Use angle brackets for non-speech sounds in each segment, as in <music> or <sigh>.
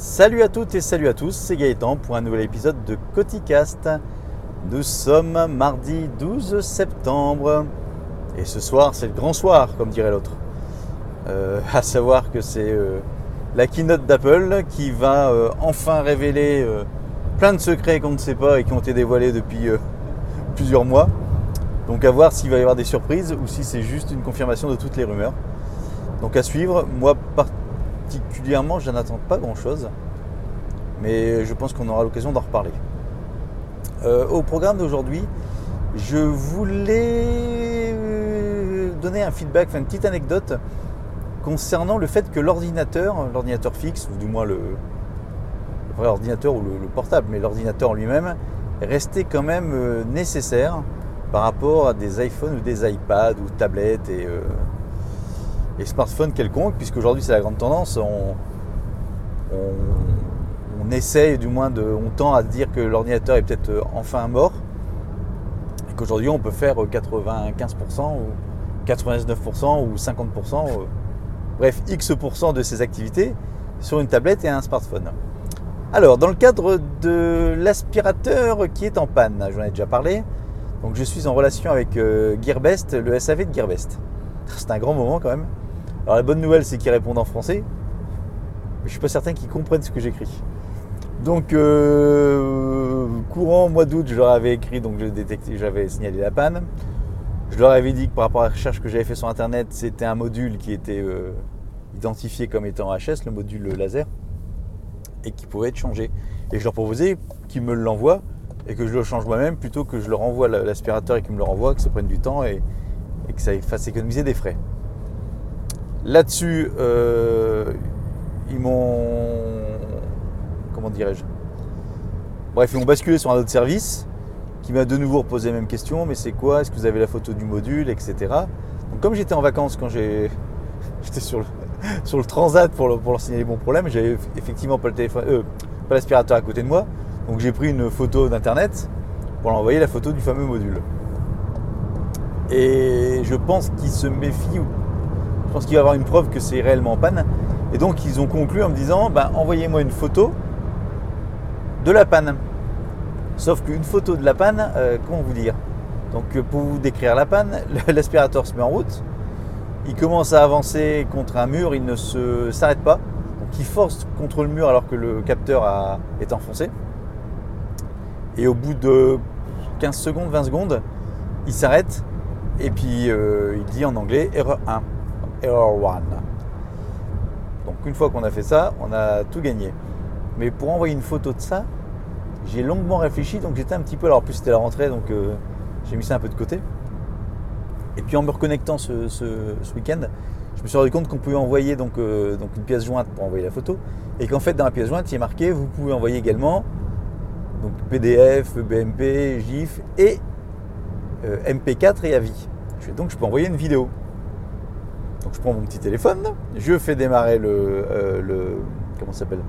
Salut à toutes et salut à tous, c'est Gaëtan pour un nouvel épisode de Coticast. Nous sommes mardi 12 septembre et ce soir c'est le grand soir comme dirait l'autre. Euh, à savoir que c'est euh, la keynote d'Apple qui va euh, enfin révéler euh, plein de secrets qu'on ne sait pas et qui ont été dévoilés depuis <laughs> plusieurs mois. Donc à voir s'il va y avoir des surprises ou si c'est juste une confirmation de toutes les rumeurs. Donc à suivre, moi particulièrement je n'attends pas grand chose. Mais je pense qu'on aura l'occasion d'en reparler. Euh, au programme d'aujourd'hui, je voulais euh, donner un feedback, une petite anecdote concernant le fait que l'ordinateur, l'ordinateur fixe, ou du moins le, vrai ordinateur ou le, le portable, mais l'ordinateur lui-même, est resté quand même euh, nécessaire par rapport à des iPhones ou des iPads ou tablettes et, et smartphones quelconques, puisqu'aujourd'hui c'est la grande tendance. On, essaye, du moins, de, on tend à dire que l'ordinateur est peut-être euh, enfin mort, et qu'aujourd'hui on peut faire 95% ou 99% ou 50%, euh, bref, X% de ses activités sur une tablette et un smartphone. Alors, dans le cadre de l'aspirateur qui est en panne, j'en ai déjà parlé, donc je suis en relation avec euh, Gearbest, le SAV de Gearbest. C'est un grand moment quand même. Alors la bonne nouvelle, c'est qu'ils répondent en français, mais je suis pas certain qu'ils comprennent ce que j'écris. Donc euh, courant mois d'août, je leur avais écrit, donc j'avais signalé la panne. Je leur avais dit que par rapport à la recherche que j'avais fait sur internet, c'était un module qui était euh, identifié comme étant HS, le module laser, et qui pouvait être changé. Et je leur proposais qu'ils me l'envoient et que je le change moi-même plutôt que je leur envoie l'aspirateur et qu'ils me le renvoient, que ça prenne du temps et que ça fasse économiser des frais. Là-dessus, euh, ils m'ont. Comment dirais-je Bref, ils m'ont basculé sur un autre service qui m'a de nouveau reposé la même question mais c'est quoi? Est-ce que vous avez la photo du module Etc. Donc, comme j'étais en vacances quand. <laughs> J'étais <laughs> sur le, transat pour, le- leur signaler mon problème, j'avais effectivement pas le téléphone, euh, l'aspirateur à côté de moi. Donc j'ai pris une photo d'internet pour leur envoyer la photo du fameux module. Et je pense qu'ils se méfient, ou je pense qu'il va y avoir une preuve que c'est réellement en panne. Et donc ils ont conclu en me disant bah, envoyez-moi une photo de la panne. Sauf qu'une photo de la panne, euh, comment vous dire? Donc euh, pour vous décrire la panne, <laughs> l'aspirateur se met en route, il commence à avancer contre un mur, il ne se s'arrête pas. Donc il force contre le mur alors que le capteur est enfoncé. Et au bout de 15 secondes, 20 secondes, il s'arrête et puis euh, il dit en anglais erreur 1, error 1. Donc une fois qu'on a fait ça, on a tout gagné. Mais pour envoyer une photo de ça, j'ai longuement réfléchi, donc j'étais un petit peu. Alors en plus c'était la rentrée, donc euh, j'ai mis ça un peu de côté. Et puis en me reconnectant ce, week-end, je me suis rendu compte qu'on pouvait envoyer euh, donc une pièce jointe pour envoyer la photo. Et qu'en fait dans la pièce jointe, il est marqué vous pouvez envoyer également donc PDF, BMP, GIF et euh, MP4 et AVI. Donc je peux envoyer une vidéo. Donc je prends mon petit téléphone, je fais démarrer le, euh, comment s'appelle?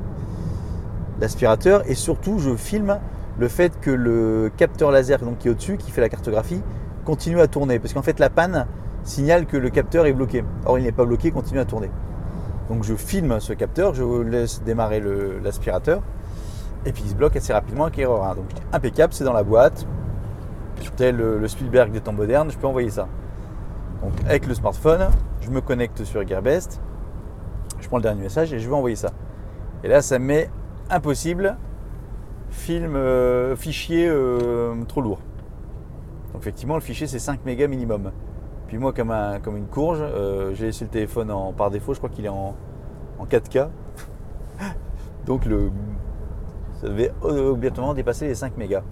L'aspirateur et surtout je filme le fait que le capteur laser donc, qui est au-dessus, qui fait la cartographie, continue à tourner. Parce qu'en fait la panne signale que le capteur est bloqué. Or il n'est pas bloqué, il continue à tourner. Donc je filme ce capteur, je laisse démarrer l'aspirateur et puis il se bloque assez rapidement avec erreur 1. Donc je dis, impeccable, c'est dans la boîte. Tel le Spielberg des temps modernes, je peux envoyer ça. Donc avec le smartphone, je me connecte sur Gearbest, je prends le dernier message et je vais envoyer ça. Et là, ça me met impossible, film, euh, fichier euh, trop lourd. Donc effectivement, le fichier c'est 5 mégas minimum. Puis moi, comme une courge, euh, j'ai laissé le téléphone en, par défaut, je crois qu'il est en, en 4K. <laughs> Donc le, ça devait obligatoirement dépasser les 5 mégas.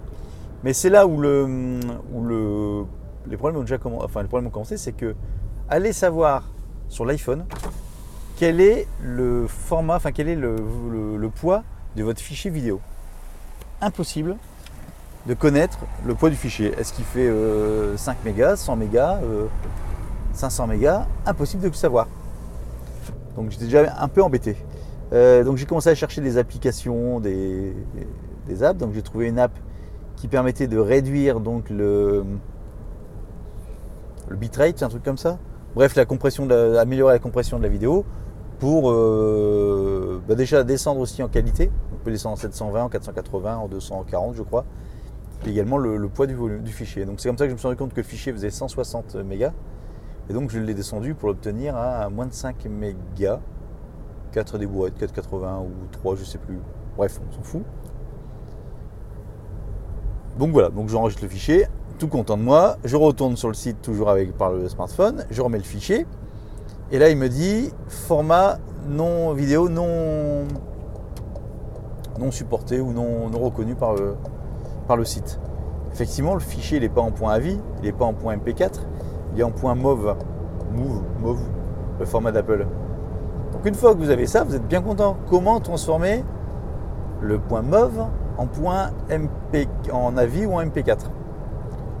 Mais c'est là où, le, où le, les problèmes ont déjà commencé. Enfin, les problèmes ont commencé, c'est que allez savoir sur l'iPhone quel est le format, enfin quel est le, poids de votre fichier vidéo. Impossible de connaître le poids du fichier. Est-ce qu'il fait euh, 5 mégas, 100 mégas, euh, 500 mégas? Impossible de le savoir. Donc j'étais déjà un peu embêté. Euh, donc j'ai commencé à chercher des applications, des, apps. Donc j'ai trouvé une app qui permettait de réduire donc le bitrate, un truc comme ça. Bref, la compression de la- améliorer la compression de la vidéo. pour euh, bah, déjà descendre aussi en qualité. On peut descendre en 720, en 480, en 240 je crois. Et également le, poids du, du, fichier. Donc c'est comme ça que je me suis rendu compte que le fichier faisait 160 mégas. Et donc je l'ai descendu pour l'obtenir à moins de 5 mégas. 4 des boîtes, 480 ou 3, je sais plus. Bref, on s'en fout. Donc voilà, donc j'enregistre le fichier, tout content de moi. Je retourne sur le site toujours avec par le smartphone, je remets le fichier. Et là, il me dit format non vidéo non, non supporté ou non, reconnu par le, par le site. Effectivement, le fichier n'est pas en point AVI, il n'est pas en point MP4, il est en point MOV, MOV, MOV le format d'Apple. Donc une fois que vous avez ça, vous êtes bien content. Comment transformer le point MOV en point MP, en AVI ou en MP4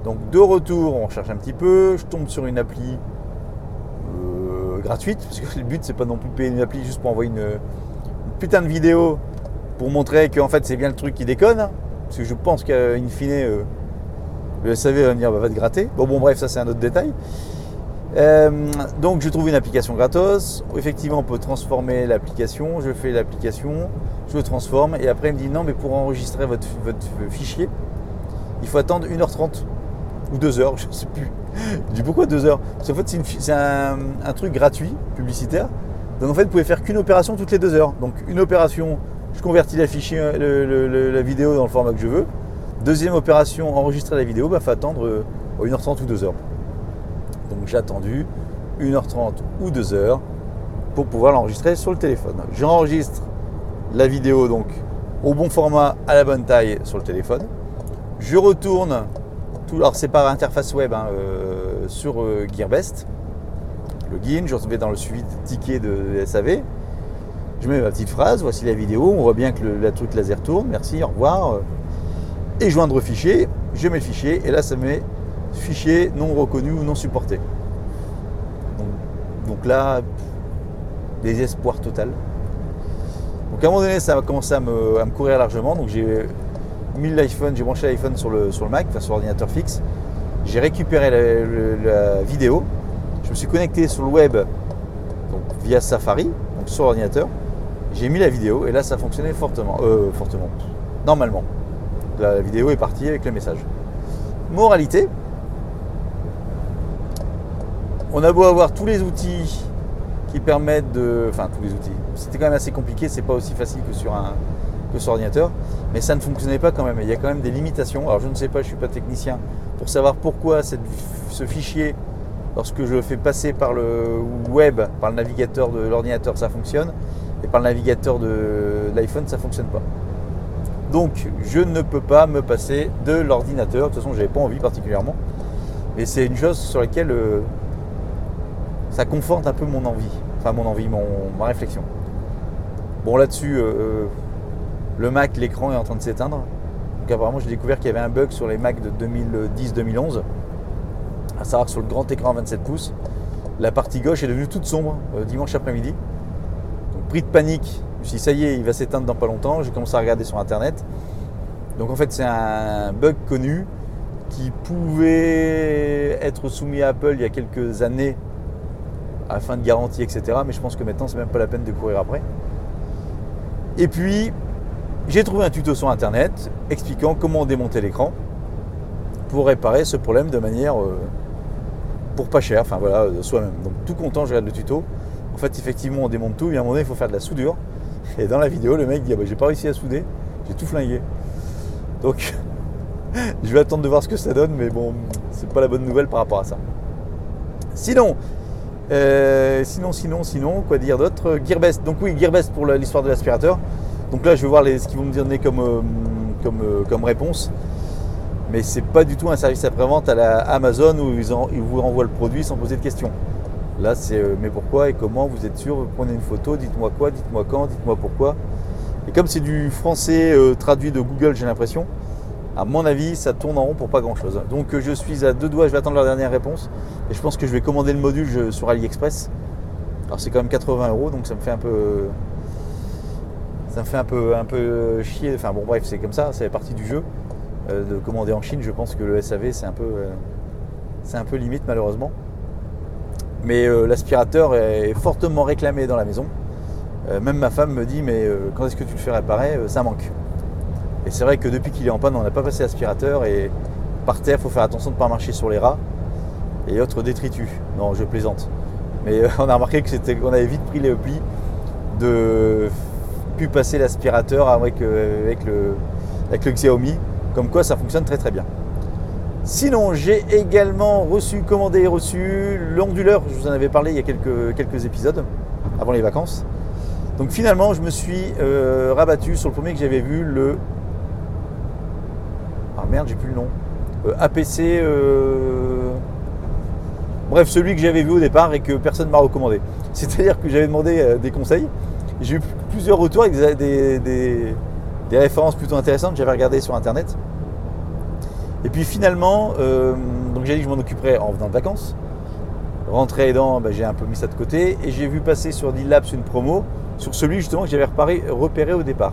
Donc de retour, on cherche un petit peu, je tombe sur une appli gratuite, parce que <laughs> le but c'est pas non plus payer une appli juste pour envoyer une, putain de vidéo pour montrer qu'en fait c'est bien le truc qui déconne, hein. parce que je pense qu'in fine euh, le SAV va venir bah, va te gratter. Bon bon bref ça c'est un autre détail. Euh, donc je trouve une application gratos, effectivement on peut transformer l'application, je fais l'application, je le transforme et après il me dit non mais pour enregistrer votre, votre fichier il faut attendre 1h30 ou 2h, je ne sais plus. Je pourquoi deux heures? Parce fait, c'est un, truc gratuit, publicitaire. Donc en fait, vous pouvez faire qu'une opération toutes les deux heures. Donc une opération, je convertis la, fichier, la vidéo dans le format que je veux. Deuxième opération, enregistrer la vidéo, il bah, faut attendre 1h30 euh, ou 2 heures. Donc j'ai attendu 1h30 ou 2 heures pour pouvoir l'enregistrer sur le téléphone. J'enregistre la vidéo donc au bon format, à la bonne taille sur le téléphone. Je retourne alors c'est par interface web hein, euh, sur euh, Gearbest, login, je vais dans le suivi de ticket de SAV, je mets ma petite phrase, voici la vidéo, on voit bien que le, la truc laser tourne, merci, au revoir, euh, et joindre fichier, je mets le fichier, et là ça met fichier non reconnu ou non supporté. Donc, là, désespoir total. Donc à un moment donné, ça a commencé à me, à me courir largement, donc j'ai mis l'iPhone, j'ai branché l'iPhone sur le, sur le Mac, sur l'ordinateur fixe. J'ai récupéré la, vidéo. Je me suis connecté sur le web donc via Safari, donc sur l'ordinateur. J'ai mis la vidéo et là ça fonctionnait fortement. Euh, fortement. Normalement. La vidéo est partie avec le message. Moralité. On a beau avoir tous les outils qui permettent de. Enfin tous les outils. C'était quand même assez compliqué, c'est pas aussi facile que sur un, que sur ordinateur, mais ça ne fonctionnait pas quand même. Il y a quand même des limitations. Alors je ne sais pas, je ne suis pas technicien, pour savoir pourquoi ce fichier, lorsque je le fais passer par le web, par le navigateur de l'ordinateur, ça fonctionne, et par le navigateur de l'iPhone, ça ne fonctionne pas. Donc je ne peux pas me passer de l'ordinateur. De toute façon, je n'avais pas envie particulièrement. Mais c'est une chose sur laquelle euh, ça conforte un peu mon envie, enfin mon envie, mon, ma réflexion. Bon là-dessus, euh, euh, le Mac, l'écran est en train de s'éteindre. Donc apparemment, j'ai découvert qu'il y avait un bug sur les Mac de 2010-2011. À savoir que sur le grand écran 27 pouces, la partie gauche est devenue toute sombre euh, dimanche après-midi. Donc pris de panique, je me suis dit ça y est, il va s'éteindre dans pas longtemps. J'ai commencé à regarder sur internet. Donc en fait, c'est un bug connu qui pouvait être soumis à Apple il y a quelques années à la fin de garantie, etc. Mais je pense que maintenant, c'est même pas la peine de courir après. Et puis, j'ai trouvé un tuto sur internet expliquant comment démonter l'écran pour réparer ce problème de manière euh, pour pas cher, enfin voilà, soi-même. Donc tout content, je regarde le tuto. En fait, effectivement, on démonte tout, mais à un moment donné, il faut faire de la soudure. Et dans la vidéo, le mec dit ah bah, j'ai pas réussi à souder, j'ai tout flingué. Donc <laughs> je vais attendre de voir ce que ça donne, mais bon, c'est pas la bonne nouvelle par rapport à ça. Sinon, euh, sinon, sinon, sinon, quoi dire d'autre? Gearbest. Donc oui, Gearbest pour l'histoire de l'aspirateur. Donc là, je vais voir ce qu'ils vont me donner comme, euh, euh, comme réponse. Mais c'est pas du tout un service après-vente à la Amazon où ils, vous renvoient le produit sans poser de questions. Là, c'est euh, mais pourquoi et comment Vous êtes sûr? Vous prenez une photo, dites-moi quoi, dites-moi quand, dites-moi pourquoi. Et comme c'est du français traduit de Google, j'ai l'impression, à mon avis, ça tourne en rond pour pas grand-chose. Donc je suis à deux doigts, je vais attendre leur dernière réponse. Et je pense que je vais commander le module sur AliExpress. Alors c'est quand même 80 euros, donc ça me fait un peu ça me fait un peu, chier. Enfin bon, bref, c'est comme ça, c'est partie du jeu. Euh, de commander en Chine, je pense que le SAV, c'est un peu, euh, c'est un peu limite malheureusement. Mais euh, l'aspirateur est fortement réclamé dans la maison. Même ma femme me dit mais quand est-ce que tu le fais réparer? Ça manque. Et c'est vrai que depuis qu'il est en panne, on n'a pas passé l'aspirateur et par terre, faut faire attention de ne pas marcher sur les rats et autres détritus. Non, je plaisante. Mais <laughs> on a remarqué que c'était, qu'on avait vite pris le pli de pu passer l'aspirateur avec, euh, avec, le, Xiaomi. Comme quoi, ça fonctionne très très bien. Sinon, j'ai également reçu, commandé et reçu l'onduleur. Je vous en avais parlé il y a quelques, quelques épisodes avant les vacances. Donc finalement, je me suis euh, rabattu sur le premier que j'avais vu, le. Ah merde, j'ai plus le nom. Euh, APC. Bref, celui que j'avais vu au départ et que personne ne m'a recommandé. <laughs> C'est-à-dire que j'avais demandé des conseils. J'ai eu plusieurs retours avec des, références plutôt intéressantes. J'avais regardé sur internet. Et puis finalement, euh, donc j'ai dit que je m'en occuperais en venant de vacances. Rentré aidant, bah, j'ai un peu mis ça de côté et j'ai vu passer sur D-Labs une promo sur celui justement que j'avais repéré au départ.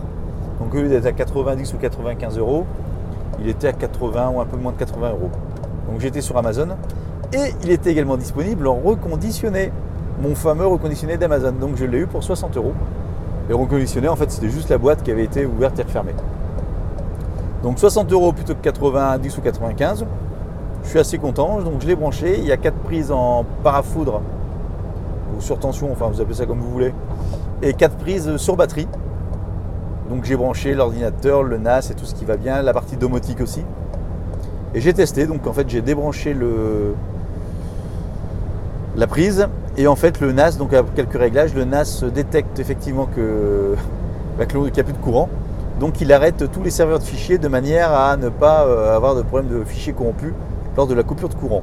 Donc au lieu d'être à 90 ou 95 euros, il était à 80 ou un peu moins de 80 euros. Donc j'étais sur Amazon et il était également disponible en reconditionné, mon fameux reconditionné d'Amazon. Donc je l'ai eu pour 60 euros. Et reconditionné, en fait, c'était juste la boîte qui avait été ouverte et refermée. Donc 60 euros plutôt que 90 ou 95. Je suis assez content, donc je l'ai branché. Il y a quatre prises en parafoudre ou sur tension, enfin vous appelez ça comme vous voulez, et quatre prises sur batterie. Donc j'ai branché l'ordinateur, le NAS et tout ce qui va bien, la partie domotique aussi. Et j'ai testé, donc en fait j'ai débranché le, la prise et en fait le NAS, donc à quelques réglages, le NAS détecte effectivement que bah, qu'il n'y a plus de courant. Donc il arrête tous les serveurs de fichiers de manière à ne pas euh, avoir de problème de fichiers corrompus lors de la coupure de courant.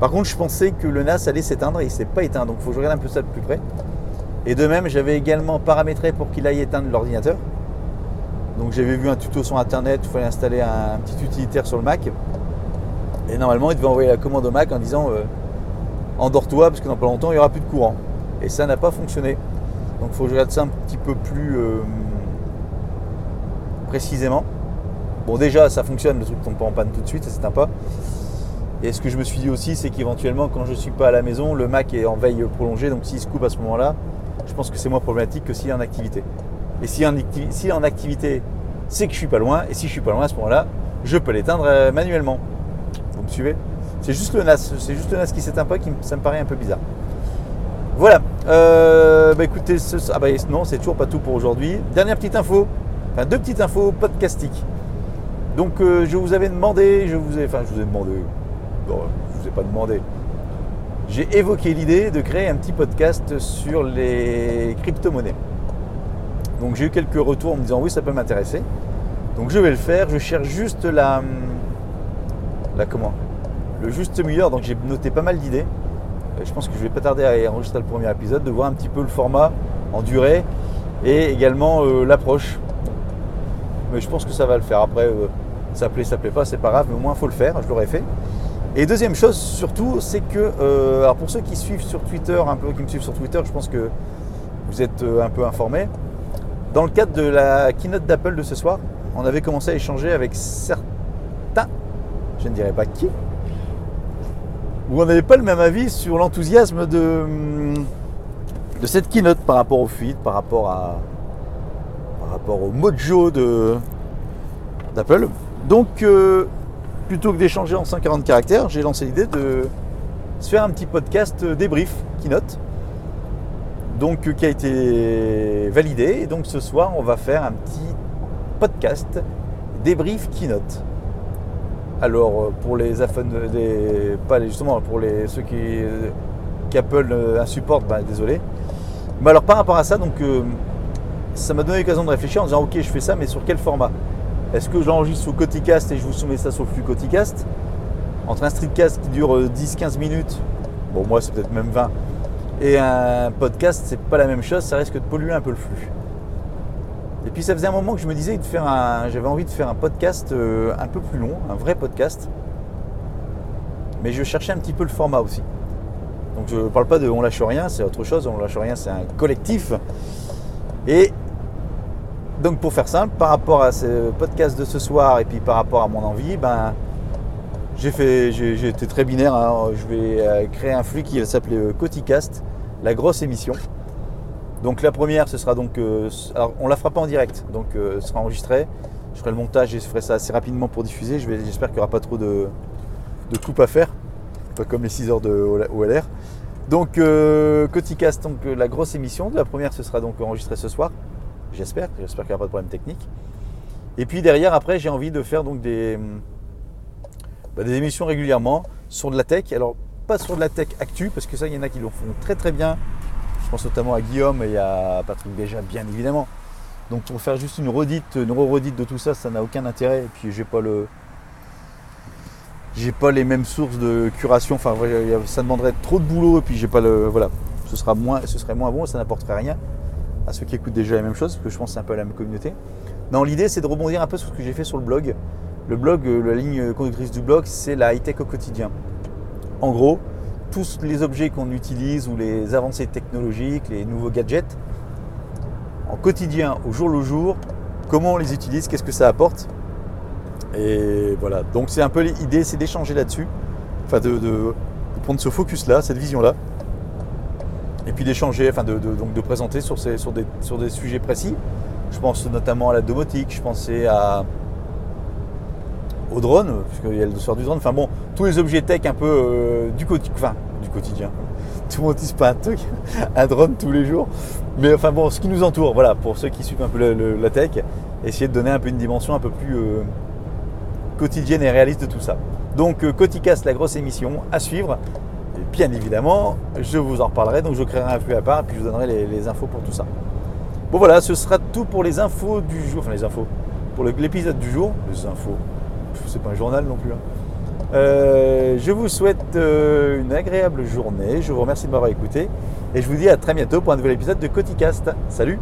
Par contre, je pensais que le NAS allait s'éteindre et il ne s'est pas éteint, donc il faut que je regarde un peu ça de plus près. Et de même, j'avais également paramétré pour qu'il aille éteindre l'ordinateur. Donc j'avais vu un tuto sur internet, il fallait installer un petit utilitaire sur le Mac. Et normalement, il devait envoyer la commande au Mac en disant euh, endors-toi parce que dans pas longtemps, il n'y aura plus de courant. Et ça n'a pas fonctionné. Donc il faut que je regarde ça un petit peu plus euh, précisément. Bon déjà ça fonctionne, le truc ne tombe pas en panne tout de suite, c'est sympa. Et ce que je me suis dit aussi, c'est qu'éventuellement quand je ne suis pas à la maison, le Mac est en veille prolongée, donc s'il se coupe à ce moment-là, je pense que c'est moins problématique que s'il est en activité. Et s'il est en, activité, c'est que je suis pas loin, et si je suis pas loin à ce moment-là, je peux l'éteindre euh, manuellement. Vous me suivez? C'est juste le NAS, c'est juste le NAS qui s'éteint pas, qui ça me paraît un peu bizarre. Voilà. Euh, bah écoutez, ce- ah bah non, c'est toujours pas tout pour aujourd'hui. Dernière petite info, enfin deux petites infos podcastiques. Donc euh, je vous avais demandé, je vous ai, enfin je vous ai demandé, non, je vous ai pas demandé. J'ai évoqué l'idée de créer un petit podcast sur les crypto-monnaies. Donc j'ai eu quelques retours en me disant oui ça peut m'intéresser. Donc je vais le faire. Je cherche juste la, la comment, le juste milieu. Donc j'ai noté pas mal d'idées. Et Je pense que je vais pas tarder à enregistrer le premier épisode, de voir un petit peu le format en durée et également euh, l'approche. Mais je pense que ça va le faire. Après, euh, ça plaît, ça plaît pas, c'est pas grave, mais au moins faut le faire, je l'aurais fait. Et deuxième chose surtout, c'est que, euh, alors pour ceux qui suivent sur Twitter, un peu qui me suivent sur Twitter, je pense que vous êtes euh, un peu informés. Dans le cadre de la keynote d'Apple de ce soir, on avait commencé à échanger avec certains, je ne dirais pas qui, où on n'avait pas le même avis sur l'enthousiasme de, de cette keynote par rapport au feed, par rapport à par rapport au mojo de d'Apple. Donc euh, plutôt que d'échanger en 140 caractères, j'ai lancé l'idée de se faire un petit podcast débrief keynote. Donc euh, qui a été validé et donc ce soir on va faire un petit podcast débrief keynote. Alors euh, pour les iPhone, des, pas les- justement pour les ceux qui qu'Apple euh, insupporte, ben, désolé. Mais alors par rapport à ça, donc euh, ça m'a donné l'occasion de réfléchir en disant ok je fais ça mais sur quel format? Est-ce que j'enregistre sous Coticast et je vous soumets ça sur le flux Coticast? Entre un streetcast qui dure euh, 10-15 minutes, bon moi c'est peut-être même 20, et un podcast c'est pas la même chose, ça risque de polluer un peu le flux. Et puis ça faisait un moment que je me disais de faire un, j'avais envie de faire un podcast euh, un peu plus long, un vrai podcast. Mais je cherchais un petit peu le format aussi. Donc je ne parle pas de On lâche rien, c'est autre chose. On lâche rien, c'est un collectif. Et donc pour faire simple, par rapport à ce podcast de ce soir et puis par rapport à mon envie, ben j'ai fait, j'ai été très binaire. hein. Je vais euh, créer un flux qui va s'appeler euh, Coticast, la grosse émission. Donc la première, ce sera donc. euh, alors on la fera pas en direct, donc euh, ce sera enregistré. Je ferai le montage et je ferai ça assez rapidement pour diffuser. J'espère qu'il n'y aura pas trop de, de coupes à faire, pas comme les 6 heures de OLR. Donc euh, donc euh, la grosse émission. La première, ce sera donc enregistré ce soir. J'espère. J'espère qu'il n'y aura pas de problème technique. Et puis derrière, après, j'ai envie de faire donc des, bah, des émissions régulièrement sur de la tech. Alors pas sur de la tech actu, parce que ça, il y en a qui le font très très bien. Je pense notamment à Guillaume et à Patrick Béja, bien évidemment. Donc pour faire juste une redite, une redite de tout ça, ça n'a aucun intérêt. Et puis j'ai pas le, j'ai pas les mêmes sources de curation. Enfin, ça demanderait trop de boulot. Et puis j'ai pas le, voilà, ce sera moins, ce serait moins bon. et Ça n'apporterait rien à ceux qui écoutent déjà la même chose, parce que je pense que c'est un peu la même communauté. Non, l'idée c'est de rebondir un peu sur ce que j'ai fait sur le blog. Le blog, euh, la ligne conductrice du blog, c'est la high tech au quotidien. En gros, tous les objets qu'on utilise ou les avancées technologiques, les nouveaux gadgets, en quotidien, au jour le jour, comment on les utilise, qu'est-ce que ça apporte. Et voilà, donc c'est un peu l'idée, c'est d'échanger là-dessus, enfin de, prendre ce focus-là, cette vision-là, et puis d'échanger, enfin de, de- donc de présenter sur, ces, sur, des, sur des sujets précis. Je pense notamment à la domotique, je pensais à, au drone, puisqu'il y a le dossier du drone, enfin bon, tous les objets tech un peu euh, du, enfin, du quotidien. <laughs> Tout le monde pas un truc, <laughs> un drone tous les jours. Mais enfin bon, ce qui nous entoure, voilà, pour ceux qui suivent un peu le- la tech, essayer de donner un peu une dimension un peu plus euh, quotidienne et réaliste de tout ça. Donc euh, Coticast, la grosse émission à suivre. Et bien évidemment, je vous en reparlerai, donc je créerai un flux à part et puis je vous donnerai les, les infos pour tout ça. Bon voilà, ce sera tout pour les infos du jour, enfin les infos, pour l'épisode du jour, les infos, c'est pas un journal non plus. hein. Euh, je vous souhaite euh, une agréable journée, je vous remercie de m'avoir écouté et je vous dis à très bientôt pour un nouvel épisode de Coticast. Salut